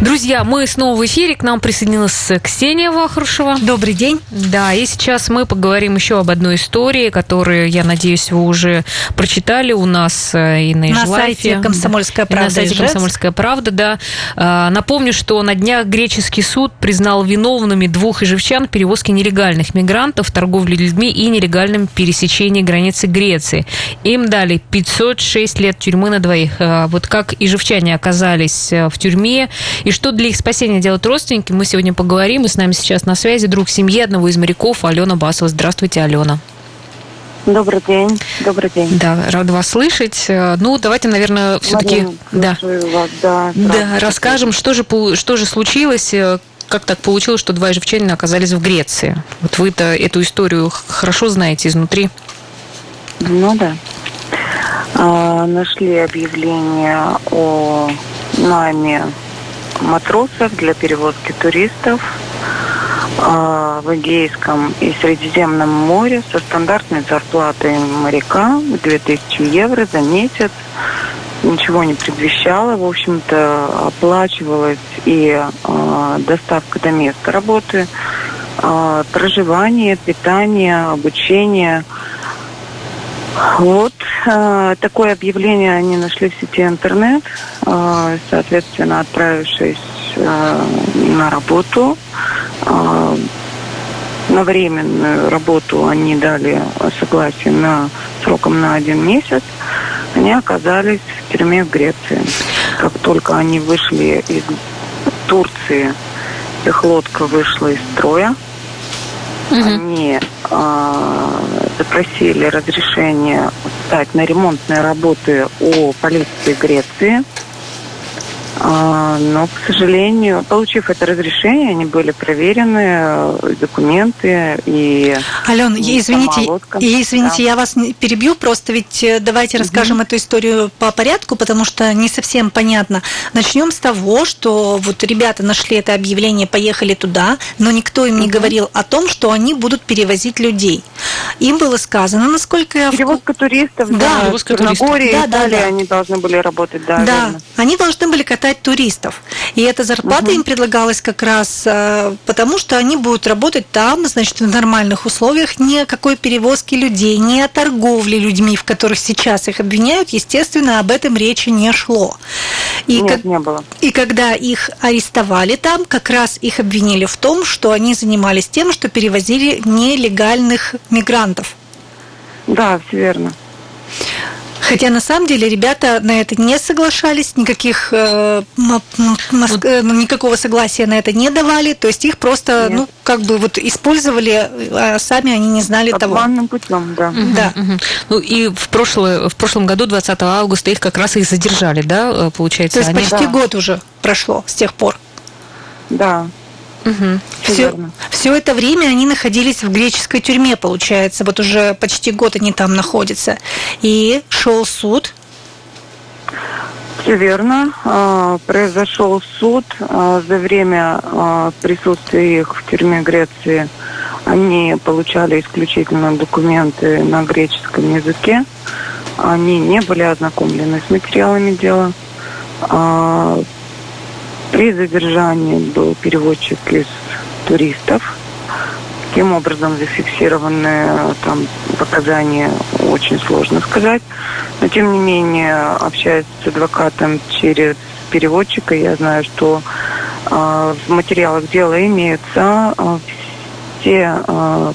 Друзья, мы снова в эфире. К нам присоединилась Ксения Вахрушева. Добрый день. Да, и сейчас мы поговорим еще об одной истории, которую, я надеюсь, вы уже прочитали у нас э, и на На сайте «Комсомольская правда» На сайте. «Комсомольская правда», да. А, Напомню, что на днях греческий суд признал виновными двух ижевчан в перевозке нелегальных мигрантов, торговле людьми и нелегальном пересечении границы Греции. Им дали 506 лет тюрьмы на двоих. А, Вот как ижевчане оказались э, в тюрьме и что для их спасения делают родственники, мы сегодня поговорим. И с нами сейчас на связи друг семьи одного из моряков Алена Басова. Здравствуйте, Алена. Добрый день. Добрый день. Да, рада вас слышать. Э, Ну, давайте, наверное, все-таки да, вас, да, да, расскажем, что же, что же случилось, э, как так получилось, что два ижевчанина оказались в Греции. Вот вы-то эту историю хорошо знаете изнутри. Ну да. А, нашли объявление о найме матросов для перевозки туристов а, в Эгейском и Средиземном море со стандартной зарплатой моряка 2000 евро за месяц. Ничего не предвещало. В общем-то, оплачивалась и а, доставка до места работы, а, проживание, питание, обучение. Вот э, такое объявление они нашли в сети интернет, э, соответственно, отправившись э, на работу. Э, на временную работу они дали согласие на сроком на один месяц. Они оказались в тюрьме в Греции. Как только они вышли из Турции, их лодка вышла из строя, они э, запросили разрешение стать на ремонтные работы у полиции Греции. А, но, к сожалению, получив это разрешение, они были проверены, э, документы и... Ален, и извините, лодка. и извините, Да. я вас перебью, просто ведь э, давайте расскажем эту историю по порядку, потому что не совсем понятно. Начнем с того, что вот ребята нашли это объявление, поехали туда, но никто им не говорил о том, что они будут перевозить людей. Им было сказано, насколько я Перевозка туристов, Да, да, перевозка в Черногории, туристов. Да, да, Италии да. они должны были работать, да, Да, верно. они должны были катать туристов. И эта зарплата им предлагалась как раз э, потому, что они будут работать там, значит, в нормальных условиях, ни о какой перевозке людей, ни о торговле людьми, в которых сейчас их обвиняют, естественно, об этом речи не шло. И, Нет, как- не было. и когда их арестовали там, как раз их обвинили в том, что они занимались тем, что перевозили нелегальных мигрантов. Да, все верно. Хотя на самом деле ребята на это не соглашались, никаких э, э, никакого согласия на это не давали, то есть их просто Нет. ну как бы вот использовали, а сами они не знали того. Обманным путем, да. Да. Мгм. Ну и в, прошлое, в прошлом году, 20 августа, их как раз и задержали, да, э, получается? То есть они... почти Да. год уже прошло с тех пор. Да, Мгм. все все это время они находились в греческой тюрьме, получается. Вот уже почти год они там находятся. И шел суд. Все верно. А, Произошел суд. А, За время а, присутствия их в тюрьме Греции они получали исключительно документы на греческом языке. Они не были ознакомлены с материалами дела. При задержании был переводчик из туристов. Каким образом зафиксированы там показания, очень сложно сказать. Но, тем не менее, общаясь с адвокатом через переводчика, я знаю, что э, в материалах дела имеются э, все э,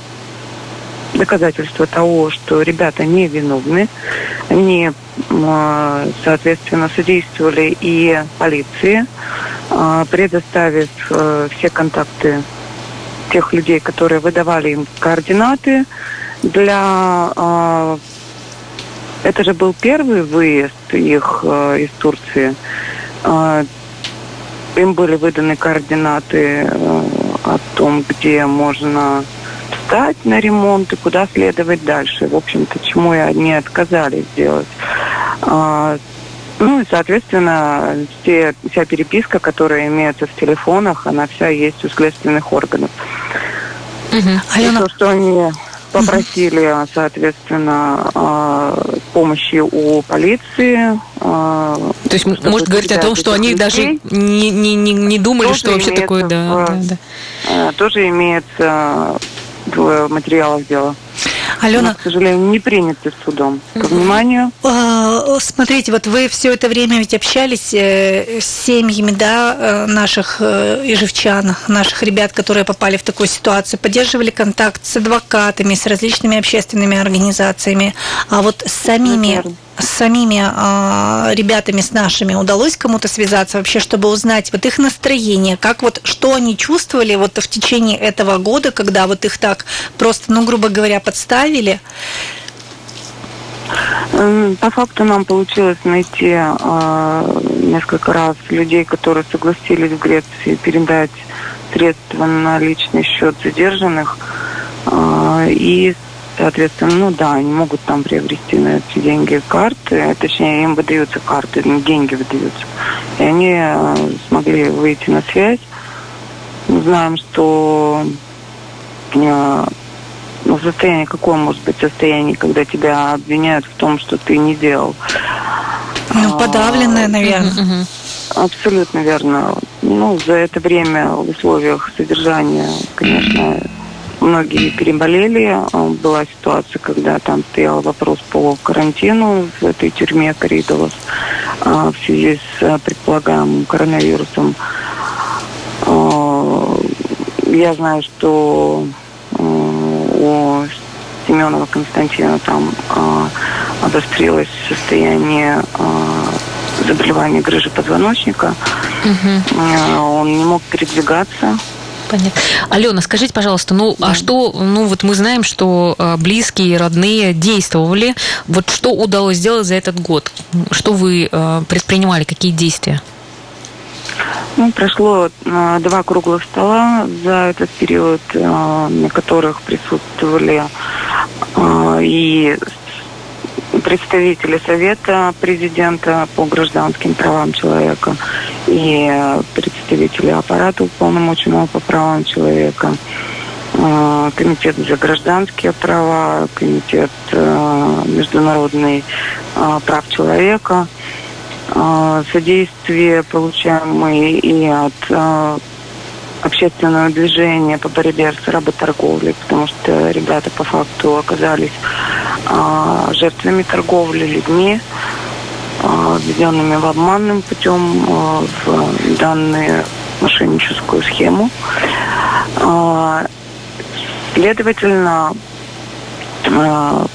доказательства того, что ребята не виновны. Они, соответственно, содействовали и полиции, э, предоставив э, все контакты тех людей, которые выдавали им координаты для... э, это же был первый выезд их э, из Турции. Э, им были выданы координаты э, о том, где можно встать на ремонт и куда следовать дальше. В общем-то, чему и они отказались сделать. А, Ну и, соответственно, все, вся переписка, которая имеется в телефонах, она вся есть у следственных органов. И Алена, то, что они Попросили, соответственно, э, помощи у полиции. Э, То есть, может говорить о том, что они людей. даже не, не, не, не думали, что вообще такое, да, да, да. Тоже имеется в материалах дела. Алена, Но, к сожалению, не приняты судом. Ко вниманию. А, смотрите, вот вы все это время ведь общались э, с семьями, да, э, наших э, ижевчан, наших ребят, которые попали в такую ситуацию, поддерживали контакт с адвокатами, с различными общественными организациями, а вот с самими Наверное с самими э, ребятами, с нашими удалось кому-то связаться вообще, чтобы узнать вот их настроение, как вот, что они чувствовали вот в течение этого года, когда вот их так просто, ну, грубо говоря, подставили? По факту нам получилось найти э, несколько раз людей, которые согласились в Греции передать средства на личный счет задержанных. Э, и Соответственно, ну да, они могут там приобрести на эти деньги карты, точнее, им выдаются карты, деньги выдаются. И они э, смогли выйти на связь. Мы знаем, что э, ну, состояние, какое может быть состояние, когда тебя обвиняют в том, что ты не делал. Ну, подавленное, наверное. Абсолютно верно. Ну, за это время в условиях содержания, конечно, многие переболели. А, была ситуация, когда там стоял вопрос по карантину в этой тюрьме Коридолос а, в связи с а, предполагаемым коронавирусом. Я знаю, что у Семенова Константина там обострилось состояние заболевания грыжи позвоночника. Угу. Он не мог передвигаться Понятно. Алена, скажите, пожалуйста, ну а да. а что, ну вот мы знаем, что э, близкие, родные действовали. Вот что удалось сделать за этот год? Что вы э, предпринимали, какие действия? Ну, прошло э, два круглых стола за этот период, э, на которых присутствовали э, и представители Совета президента по гражданским правам человека и представители аппарата уполномоченного по правам человека, э, комитет за гражданские права, комитет э, международный э, прав человека. Содействие получаем мы и от общественного движения по борьбе с работорговлей, потому что ребята по факту оказались жертвами торговли людьми, введенными в обманным путем а, в данную мошенническую схему. А, следовательно, а,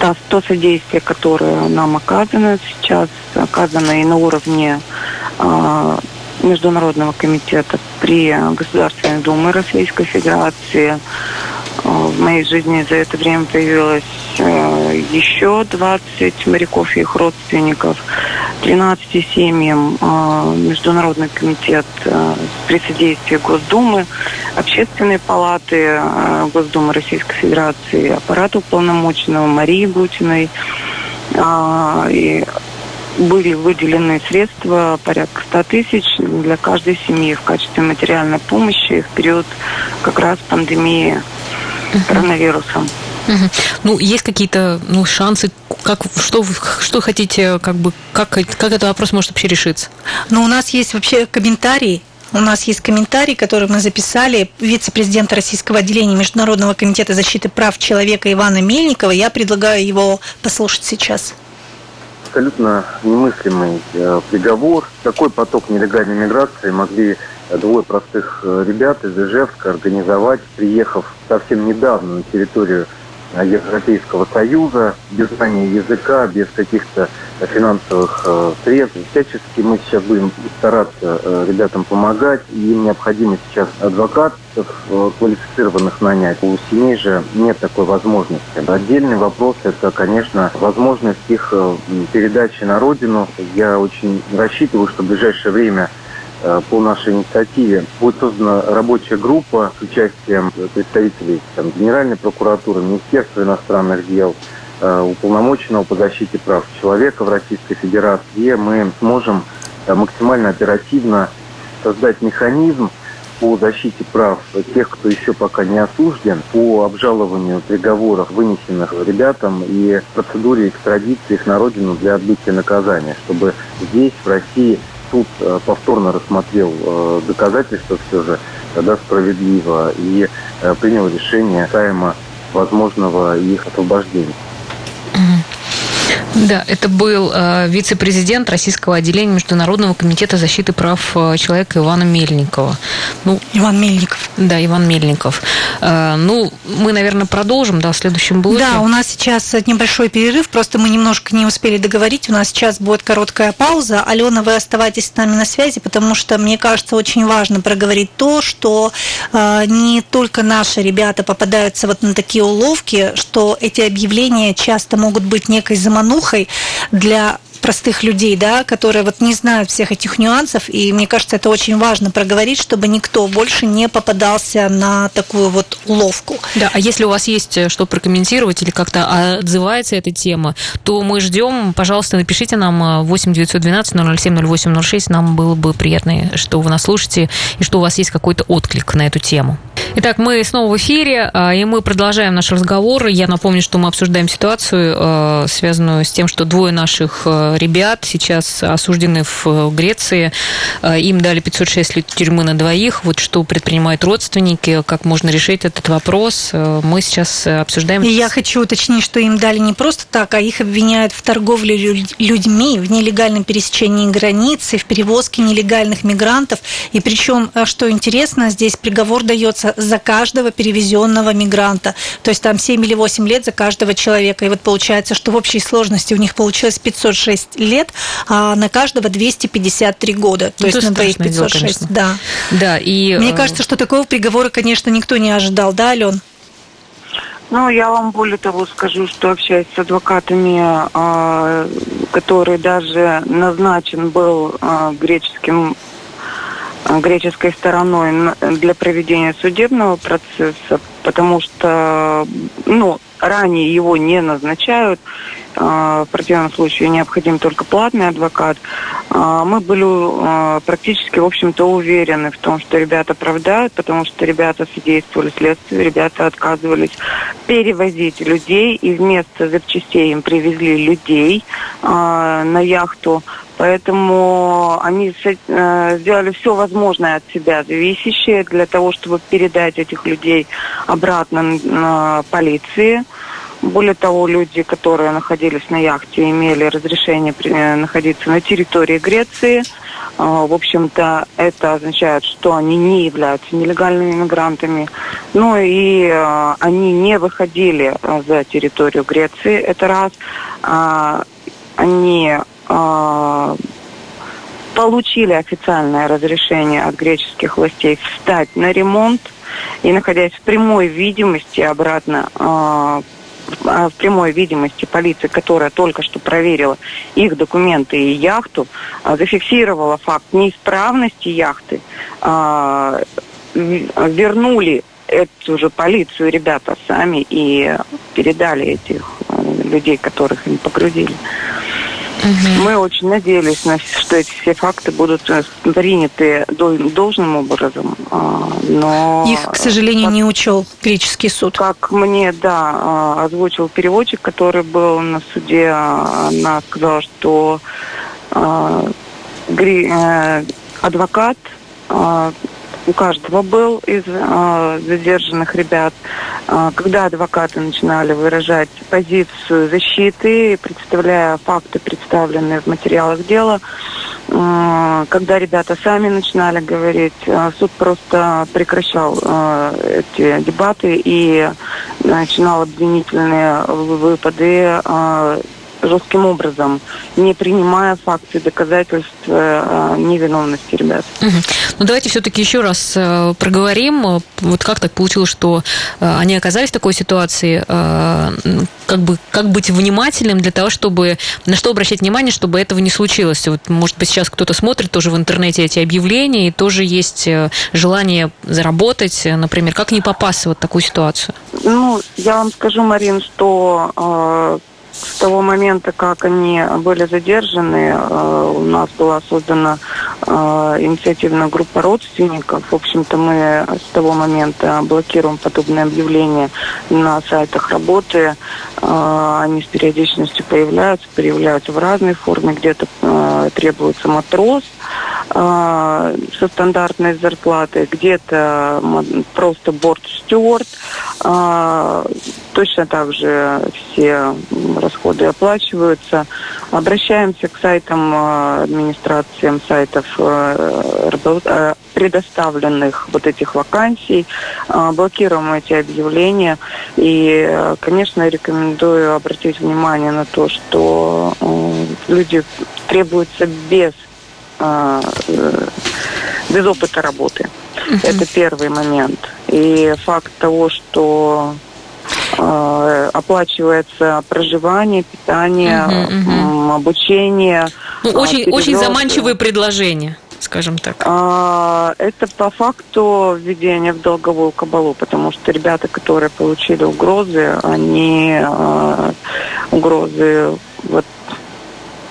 то, то содействие, которое нам оказано сейчас, оказано и на уровне а, Международного комитета при Государственной Думе Российской Федерации. Э, в моей жизни за это время появилось э, еще 20 моряков и их родственников, 13 семьям э, Международный комитет при содействии Госдумы, Общественной палаты Госдумы Российской Федерации, аппарата уполномоченного Марии Бутиной и были выделены средства порядка 100 тысяч для каждой семьи в качестве материальной помощи в период как раз пандемии коронавируса. Ну, есть какие-то ну, шансы, как, что что хотите, как бы, как, как этот вопрос может вообще решиться? Ну, у нас есть вообще комментарий у нас есть комментарий, который мы записали вице-президента Российского отделения Международного комитета защиты прав человека Ивана Мельникова. Я предлагаю его послушать сейчас абсолютно немыслимый э, приговор. Такой поток нелегальной миграции могли двое простых э, ребят из Ижевска организовать, приехав совсем недавно на территорию э, Европейского Союза, без знания языка, без каких-то финансовых э, средств. Всячески мы сейчас будем стараться ребятам помогать. Им необходимо сейчас адвокатов квалифицированных нанять. У семей же нет такой возможности. Отдельный вопрос – это, конечно, возможность их передачи на родину. Я очень рассчитываю, что в ближайшее время по нашей инициативе будет создана рабочая группа с участием представителей там, Генеральной прокуратуры, Министерства иностранных дел, Э, уполномоченного по защите прав человека в Российской Федерации, где мы сможем э, максимально оперативно создать механизм по защите прав тех, кто еще пока не осужден, по обжалованию приговоров, вынесенных ребятам, и процедуре экстрадиции их на родину для отбытия наказания, чтобы здесь, в России, суд э, повторно рассмотрел э, доказательства все же, тогда справедливо, и э, принял решение касаемо возможного их освобождения. Да, это был э, вице-президент Российского отделения Международного комитета защиты прав э, человека Ивана Мельникова. Ну, Иван Мельников. Да, Иван Мельников. Э, ну, мы, наверное, продолжим, да, в следующем блоке. Да, у нас сейчас небольшой перерыв, просто мы немножко не успели договорить. У нас сейчас будет короткая пауза. Алена, вы оставайтесь с нами на связи, потому что, мне кажется, очень важно проговорить то, что э, не только наши ребята попадаются вот на такие уловки, что эти объявления часто могут быть некой заманухой, шлюхой для простых людей, да, которые вот не знают всех этих нюансов, и мне кажется, это очень важно проговорить, чтобы никто больше не попадался на такую вот уловку. Да, а если у вас есть э, что прокомментировать или как-то отзывается эта тема, то мы ждем, пожалуйста, напишите нам 8 912 007 0806, нам было бы приятно, что вы нас слушаете и что у вас есть какой-то отклик на эту тему. Итак, мы снова в эфире, а, и мы продолжаем наш разговор. Я напомню, что мы обсуждаем ситуацию, а, связанную с тем, что двое наших а, ребят сейчас осуждены в Греции. Им дали 506 лет тюрьмы на двоих. Вот что предпринимают родственники, как можно решить этот вопрос, мы сейчас обсуждаем. Я хочу уточнить, что им дали не просто так, а их обвиняют в торговле людьми, в нелегальном пересечении границы, в перевозке нелегальных мигрантов. И причем, что интересно, здесь приговор дается за каждого перевезенного мигранта. То есть там 7 или 8 лет за каждого человека. И вот получается, что в общей сложности у них получилось 506 лет, а на каждого 253 года. То ну, есть на двоих 506. Дело, да. да и, Мне э, кажется, что такого приговора, конечно, никто не ожидал, да, Ален? Ну, я вам более того скажу, что общаясь с адвокатами, а, который даже назначен был а, греческим греческой стороной для проведения судебного процесса, потому что ну, ранее его не назначают. А, в противном случае необходим только платный адвокат. А, мы были практически, в общем-то, уверены в том, что ребята оправдают, потому что ребята содействовали следствию, ребята отказывались перевозить людей, и вместо запчастей им привезли людей на яхту. Поэтому они э, сделали все возможное от себя зависящее для того, чтобы передать этих людей обратно полиции. Более того, люди, которые находились на яхте, имели разрешение э, находиться на территории Греции. А, в общем-то, это означает, что они не являются нелегальными мигрантами. Ну и э, они не выходили за территорию Греции. Это раз. А, они получили официальное разрешение от греческих властей встать на ремонт и находясь в прямой видимости обратно а, в прямой видимости полиции, которая только что проверила их документы и яхту, а, зафиксировала факт неисправности яхты, вернули эту же полицию ребята сами и передали этих людей, которых им погрузили. Угу. Мы очень надеялись, что эти все факты будут э, приняты должным образом, а, но... Их, к сожалению, как, не учел греческий суд. Как мне, да, а, озвучил переводчик, который был на суде, а, она сказала, что э, адвокат у каждого был из э, задержанных ребят. Э, когда адвокаты начинали выражать позицию защиты, представляя факты, представленные в материалах дела, э, когда ребята сами начинали говорить, э, суд просто прекращал э, эти дебаты и начинал обвинительные выпады э, жестким образом, не принимая факты доказательств э, невиновности ребят. Угу. Ну давайте все-таки еще раз э, проговорим, вот как так получилось, что э, они оказались в такой ситуации, э, как бы как быть внимательным для того, чтобы на что обращать внимание, чтобы этого не случилось. Вот, может быть, сейчас кто-то смотрит тоже в интернете эти объявления, и тоже есть э, желание заработать, например, как не попасться в вот такую ситуацию? Ну, я вам скажу, Марин, что э, с того момента, как они были задержаны, э, у нас была создана э, инициативная группа родственников. В общем-то, мы с того момента блокируем подобные объявления на сайтах работы. Э, они с периодичностью появляются, появляются в разной форме. Где-то требуется матрос со стандартной зарплатой, где-то просто борт-стюард. Точно так же все расходы оплачиваются. Обращаемся к сайтам, э, администрациям сайтов э, э, предоставленных вот этих вакансий, блокируем эти объявления. И, конечно, рекомендую обратить внимание на то, что люди требуются без без опыта работы. Uh-huh. Это первый момент. И факт того, что Э, оплачивается проживание, питание, угу, угу. обучение. Ну, очень, перевез. очень заманчивые предложения скажем так? А, это по факту введение в долговую кабалу, потому что ребята, которые получили угрозы, они а, угрозы вот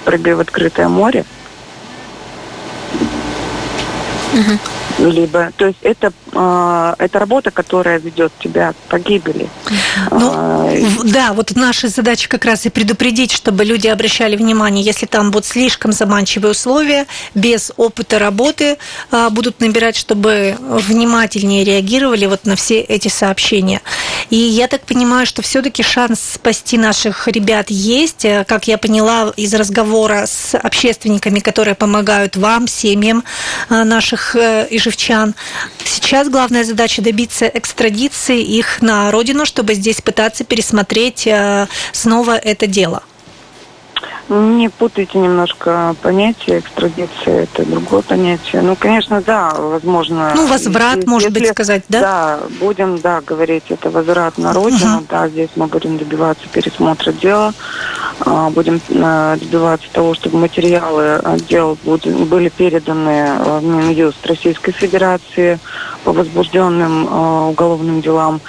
прыгай в открытое море. Угу либо, то есть это, э, это работа, которая ведет тебя к погибели. Ну, а, да, вот наша задача как раз и предупредить, чтобы люди обращали внимание, если там будут слишком заманчивые условия, без опыта работы э, будут набирать, чтобы внимательнее реагировали вот на все эти сообщения. И я так понимаю, что все-таки шанс спасти наших ребят есть, э, как я поняла из разговора с общественниками, которые помогают вам, семьям э, наших э, ижевчан. Сейчас главная задача добиться экстрадиции их на родину, чтобы здесь пытаться пересмотреть э, снова это дело. Не путайте немножко понятие экстрадиция, это другое понятие. Ну, конечно, да, возможно. Ну, возврат, если, может быть, сказать, да? Да, будем, да, говорить, это возврат на родину, uh-huh. да, здесь мы будем добиваться пересмотра дела, будем э, добиваться того, чтобы материалы дел были переданы в Минюст Российской Федерации по возбужденным уголовным делам.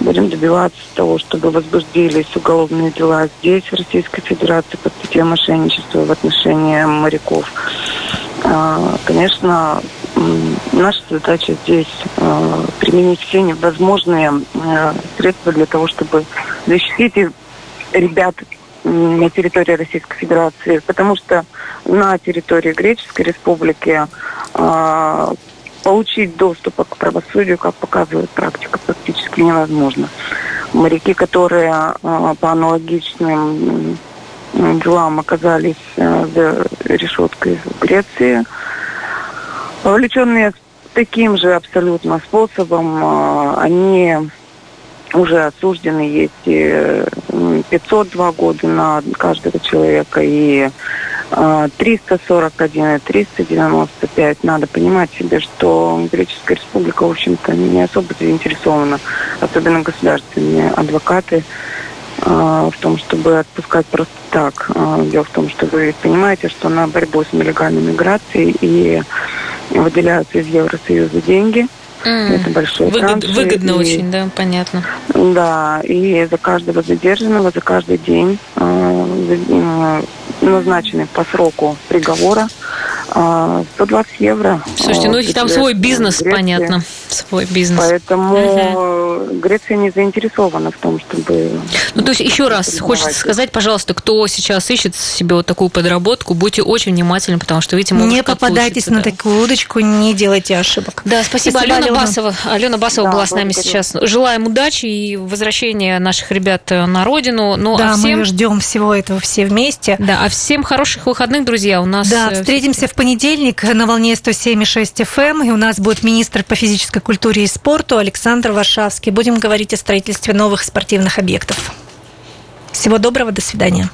Будем добиваться того, чтобы возбуждились уголовные дела здесь, в Российской Федерации, под статьей мошенничества в отношении моряков. А, конечно, наша задача здесь а, применить все невозможные а, средства для того, чтобы защитить ребят на территории Российской Федерации, потому что на территории Греческой Республики получить доступ к правосудию, как показывает практика, практически невозможно. Моряки, которые по аналогичным делам оказались э, за решеткой в Греции. Вовлеченные таким же абсолютно способом, э, они уже осуждены, есть 502 года на каждого человека и 341 э, и 395. Надо понимать себе, что Греческая республика, в общем-то, не особо заинтересована, особенно государственные адвокаты, в том, чтобы отпускать просто так. Дело в том, что вы понимаете, что на борьбу с нелегальной миграцией и выделяются из Евросоюза деньги. Mm. Это большой Выгод, транш. Выгодно и, очень, да, понятно. Да, и за каждого задержанного, за каждый день э, назначенный по сроку приговора 120 евро. Слушайте, ну там свой бизнес, Греции. понятно, свой бизнес. Поэтому угу. Греция не заинтересована в том, чтобы... Ну, то есть, еще раз хочется сказать, пожалуйста, кто сейчас ищет себе вот такую подработку, будьте очень внимательны, потому что, видите, Не попадайтесь на да. такую удочку, не делайте ошибок. Да, спасибо, спасибо Алена, Алена Басова. Алена Басова да, была с нами сейчас. Желаем удачи и возвращения наших ребят на родину. Ну, да, а всем... мы ждем всего этого все вместе. Да, а всем хороших выходных, друзья. У нас... Да, э, встретимся в понедельник на волне 107,6 FM, эм, и у нас будет министр по физической культуре и спорту Александр Варшавский. Будем говорить о строительстве новых спортивных объектов. Всего доброго, до свидания.